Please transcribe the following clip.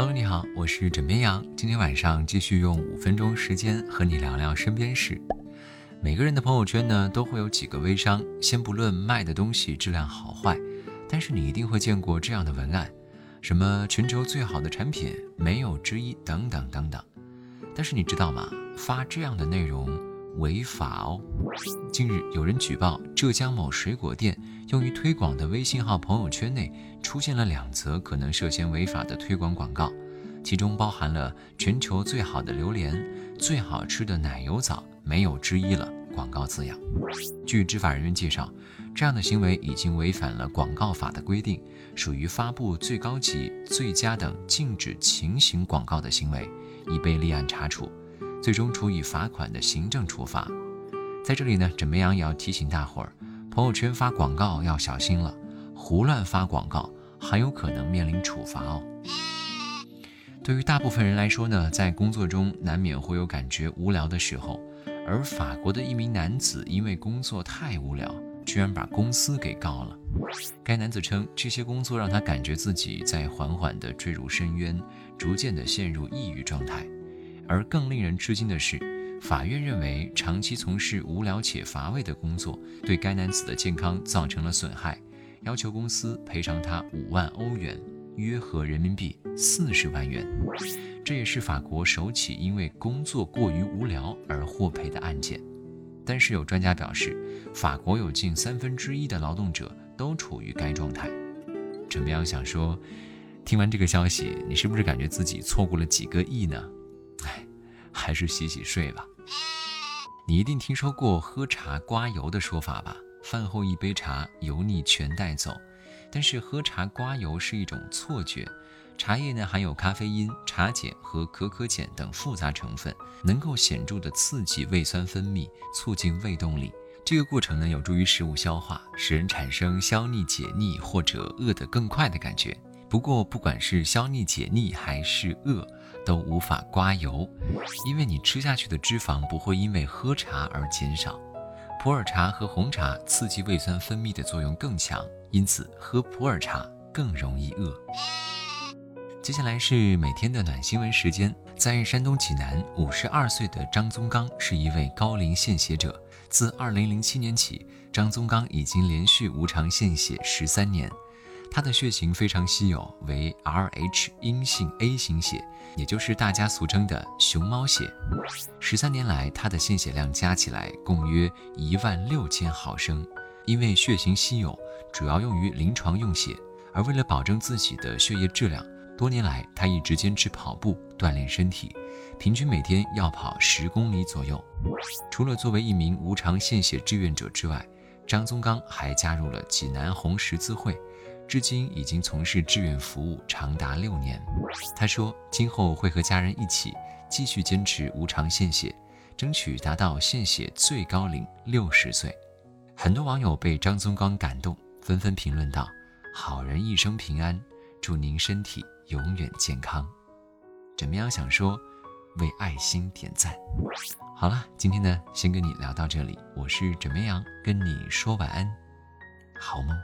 Hello，你好，我是枕边羊。今天晚上继续用五分钟时间和你聊聊身边事。每个人的朋友圈呢，都会有几个微商，先不论卖的东西质量好坏，但是你一定会见过这样的文案，什么全球最好的产品没有之一，等等等等。但是你知道吗？发这样的内容违法哦。近日有人举报浙江某水果店用于推广的微信号朋友圈内出现了两则可能涉嫌违法的推广广告，其中包含了全球最好的榴莲、最好吃的奶油枣没有之一了广告字样。据执法人员介绍，这样的行为已经违反了广告法的规定，属于发布最高级、最佳等禁止情形广告的行为，已被立案查处，最终处以罚款的行政处罚。在这里呢，枕边羊也要提醒大伙儿，朋友圈发广告要小心了，胡乱发广告很有可能面临处罚哦。对于大部分人来说呢，在工作中难免会有感觉无聊的时候，而法国的一名男子因为工作太无聊，居然把公司给告了。该男子称，这些工作让他感觉自己在缓缓地坠入深渊，逐渐地陷入抑郁状态。而更令人吃惊的是。法院认为，长期从事无聊且乏味的工作，对该男子的健康造成了损害，要求公司赔偿他五万欧元，约合人民币四十万元。这也是法国首起因为工作过于无聊而获赔的案件。但是有专家表示，法国有近三分之一的劳动者都处于该状态。陈彪想说，听完这个消息，你是不是感觉自己错过了几个亿呢？还是洗洗睡吧。你一定听说过喝茶刮油的说法吧？饭后一杯茶，油腻全带走。但是喝茶刮油是一种错觉。茶叶呢含有咖啡因、茶碱和可可碱等复杂成分，能够显著的刺激胃酸分泌，促进胃动力。这个过程呢有助于食物消化，使人产生消腻解腻或者饿得更快的感觉。不过不管是消腻解腻还是饿。都无法刮油，因为你吃下去的脂肪不会因为喝茶而减少。普洱茶和红茶刺激胃酸分泌的作用更强，因此喝普洱茶更容易饿。接下来是每天的暖新闻时间，在山东济南，五十二岁的张宗刚是一位高龄献血者。自二零零七年起，张宗刚已经连续无偿献血十三年。他的血型非常稀有，为 Rh 阴性 A 型血，也就是大家俗称的熊猫血。十三年来，他的献血量加起来共约一万六千毫升。因为血型稀有，主要用于临床用血。而为了保证自己的血液质量，多年来他一直坚持跑步锻炼身体，平均每天要跑十公里左右。除了作为一名无偿献血志愿者之外，张宗刚还加入了济南红十字会。至今已经从事志愿服务长达六年。他说：“今后会和家人一起继续坚持无偿献血，争取达到献血最高龄六十岁。”很多网友被张宗刚感动，纷纷评论道：“好人一生平安，祝您身体永远健康。”枕边羊想说：“为爱心点赞。”好了，今天呢，先跟你聊到这里。我是枕边羊，跟你说晚安，好梦。